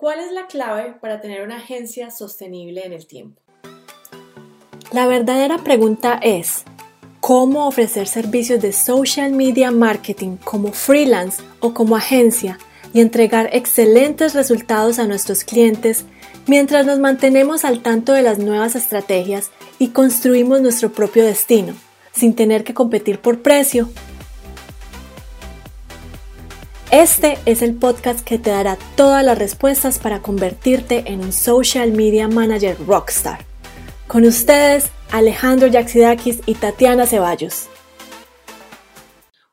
¿Cuál es la clave para tener una agencia sostenible en el tiempo? La verdadera pregunta es, ¿cómo ofrecer servicios de social media marketing como freelance o como agencia y entregar excelentes resultados a nuestros clientes mientras nos mantenemos al tanto de las nuevas estrategias y construimos nuestro propio destino, sin tener que competir por precio? Este es el podcast que te dará todas las respuestas para convertirte en un social media manager rockstar. Con ustedes, Alejandro Yaxidakis y Tatiana Ceballos.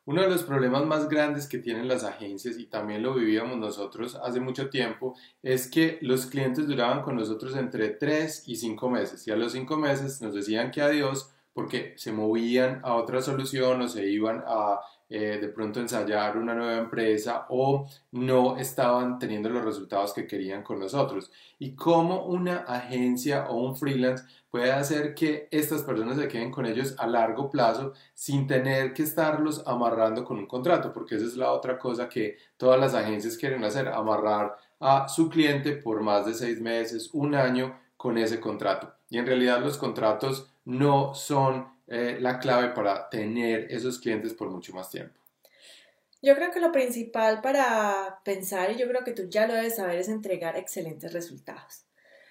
Uno de los problemas más grandes que tienen las agencias, y también lo vivíamos nosotros hace mucho tiempo, es que los clientes duraban con nosotros entre 3 y 5 meses. Y a los 5 meses nos decían que adiós porque se movían a otra solución o se iban a eh, de pronto ensayar una nueva empresa o no estaban teniendo los resultados que querían con nosotros. Y cómo una agencia o un freelance puede hacer que estas personas se queden con ellos a largo plazo sin tener que estarlos amarrando con un contrato, porque esa es la otra cosa que todas las agencias quieren hacer, amarrar a su cliente por más de seis meses, un año con ese contrato. Y en realidad los contratos no son eh, la clave para tener esos clientes por mucho más tiempo? Yo creo que lo principal para pensar, y yo creo que tú ya lo debes saber, es entregar excelentes resultados.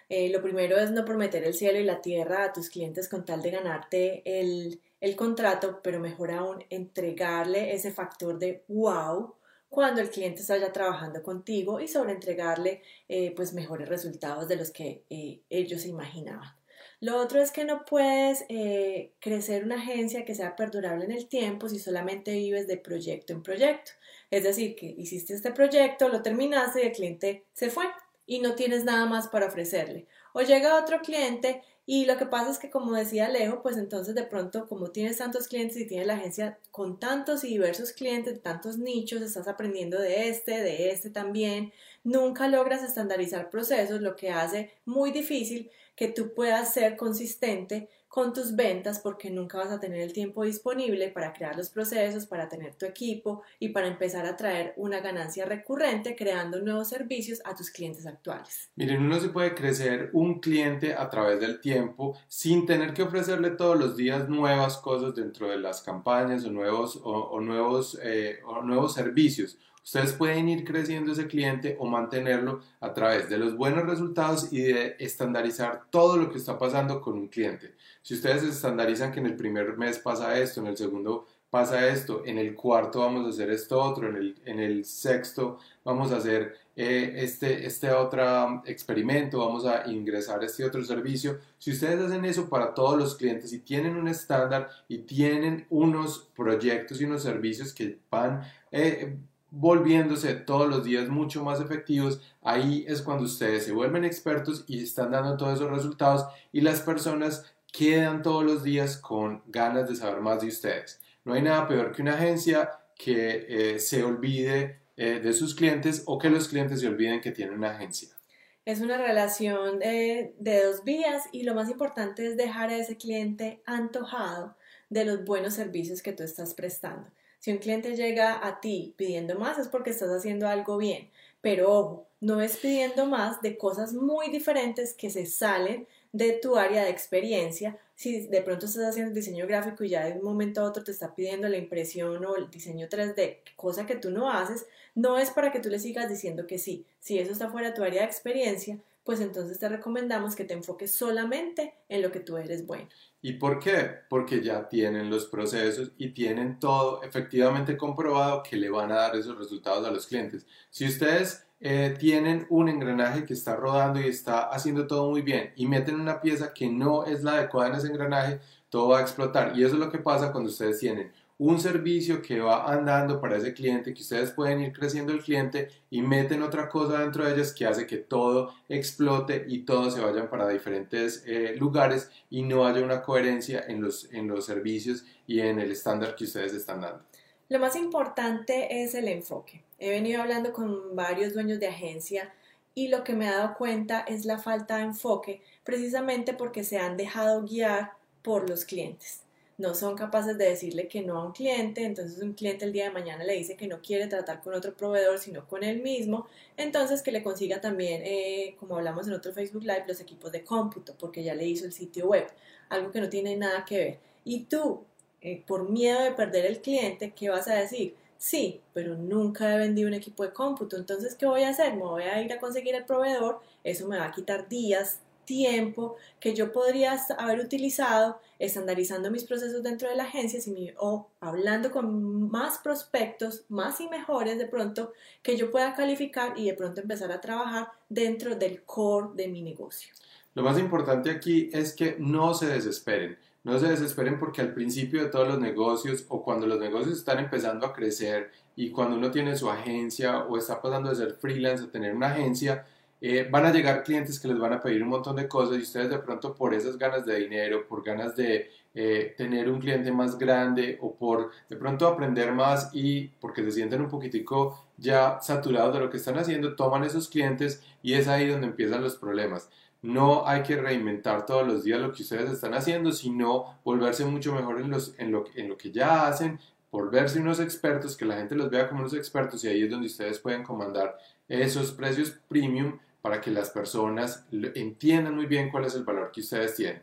Eh, lo primero es no prometer el cielo y la tierra a tus clientes con tal de ganarte el, contrato, pero mejor aún entregarle ese factor de wow cuando el cliente está ya trabajando contigo y sobre entregarle eh, pues mejores resultados de los que ellos imaginaban. Lo otro es que no puedes eh, crecer una agencia que sea perdurable en el tiempo si solamente vives de proyecto en proyecto. Es decir, que hiciste este proyecto, lo terminaste y el cliente se fue y no tienes nada más para ofrecerle. O llega otro cliente y lo que pasa es que, como decía Alejo, pues entonces de pronto, como tienes tantos clientes y tienes la agencia con tantos y diversos clientes, tantos nichos, estás aprendiendo de este, de este también, nunca logras estandarizar procesos, lo que hace muy difícil que tú puedas ser consistente con tus ventas porque nunca vas a tener el tiempo disponible para crear los procesos, para tener tu equipo y para empezar a traer una ganancia recurrente creando nuevos servicios a tus clientes actuales. Miren, uno se puede crecer un cliente a través del tiempo sin tener que ofrecerle todos los días nuevas cosas dentro de las campañas o nuevos, o, nuevos, eh, o nuevos servicios. Ustedes pueden ir creciendo ese cliente o mantenerlo a través de los buenos resultados y de estandarizar todo lo que está pasando con un cliente. Si ustedes estandarizan que en el primer mes pasa esto, en el segundo pasa esto, en el cuarto vamos a hacer esto otro, en el, en el sexto vamos a hacer eh, este, este otro experimento, vamos a ingresar este otro servicio. Si ustedes hacen eso para todos los clientes y tienen un estándar y tienen unos proyectos y unos servicios que van... Eh, volviéndose todos los días mucho más efectivos, ahí es cuando ustedes se vuelven expertos y están dando todos esos resultados y las personas quedan todos los días con ganas de saber más de ustedes. No hay nada peor que una agencia que eh, se olvide eh, de sus clientes o que los clientes se olviden que tienen una agencia. Es una relación de dos vías y lo más importante es dejar a ese cliente antojado de los buenos servicios que tú estás prestando. Si un cliente llega a ti pidiendo más es porque estás haciendo algo bien, pero ojo, no es pidiendo más de cosas muy diferentes que se salen de tu área de experiencia. Si de pronto estás haciendo diseño gráfico y ya de un momento a otro te está pidiendo la impresión o el diseño 3D, cosa que tú no haces, no es para que tú le sigas diciendo que sí. Si eso está fuera de tu área de experiencia, pues entonces te recomendamos que te enfoques solamente en lo que tú eres bueno. ¿Y por qué? Porque ya tienen los procesos y tienen todo efectivamente comprobado que le van a dar esos resultados a los clientes. Si ustedes eh, tienen un engranaje que está rodando y está haciendo todo muy bien y meten una pieza que no es la adecuada en ese engranaje, todo va a explotar. Y eso es lo que pasa cuando ustedes tienen un servicio que va andando para ese cliente, que ustedes pueden ir creciendo el cliente y meten otra cosa dentro de ellas que hace que todo explote y todo se vayan para diferentes eh, lugares y no haya una coherencia en los, en los servicios y en el estándar que ustedes están dando. Lo más importante es el enfoque. He venido hablando con varios dueños de agencia y lo que me he dado cuenta es la falta de enfoque precisamente porque se han dejado guiar por los clientes no son capaces de decirle que no a un cliente, entonces un cliente el día de mañana le dice que no quiere tratar con otro proveedor, sino con él mismo, entonces que le consiga también, eh, como hablamos en otro Facebook Live, los equipos de cómputo, porque ya le hizo el sitio web, algo que no tiene nada que ver. Y tú, eh, por miedo de perder el cliente, ¿qué vas a decir? Sí, pero nunca he vendido un equipo de cómputo, entonces ¿qué voy a hacer? Me voy a ir a conseguir el proveedor, eso me va a quitar días, tiempo que yo podría haber utilizado estandarizando mis procesos dentro de la agencia o hablando con más prospectos, más y mejores de pronto, que yo pueda calificar y de pronto empezar a trabajar dentro del core de mi negocio. Lo más importante aquí es que no se desesperen. No se desesperen porque al principio de todos los negocios o cuando los negocios están empezando a crecer y cuando uno tiene su agencia o está pasando de ser freelance a tener una agencia, eh, van a llegar clientes que les van a pedir un montón de cosas y ustedes de pronto por esas ganas de dinero, por ganas de eh, tener un cliente más grande o por de pronto aprender más y porque se sienten un poquitico ya saturados de lo que están haciendo, toman esos clientes y es ahí donde empiezan los problemas. No hay que reinventar todos los días lo que ustedes están haciendo, sino volverse mucho mejor en, los, en, lo, en lo que ya hacen, volverse unos expertos, que la gente los vea como unos expertos y ahí es donde ustedes pueden comandar esos precios premium para que las personas entiendan muy bien cuál es el valor que ustedes tienen.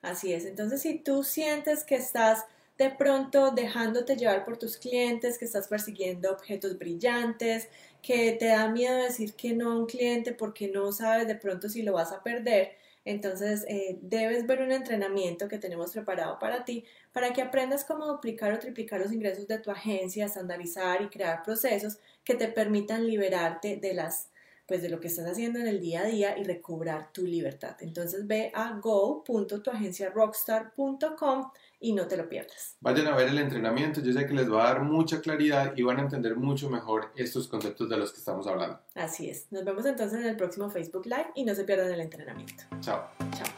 Así es, entonces si tú sientes que estás de pronto dejándote llevar por tus clientes, que estás persiguiendo objetos brillantes, que te da miedo decir que no a un cliente porque no sabes de pronto si lo vas a perder, entonces eh, debes ver un entrenamiento que tenemos preparado para ti para que aprendas cómo duplicar o triplicar los ingresos de tu agencia, estandarizar y crear procesos que te permitan liberarte de las pues de lo que estás haciendo en el día a día y recobrar tu libertad. Entonces ve a go.tuagenciarockstar.com y no te lo pierdas. Vayan a ver el entrenamiento, yo sé que les va a dar mucha claridad y van a entender mucho mejor estos conceptos de los que estamos hablando. Así es. Nos vemos entonces en el próximo Facebook Live y no se pierdan el entrenamiento. Chao. Chao.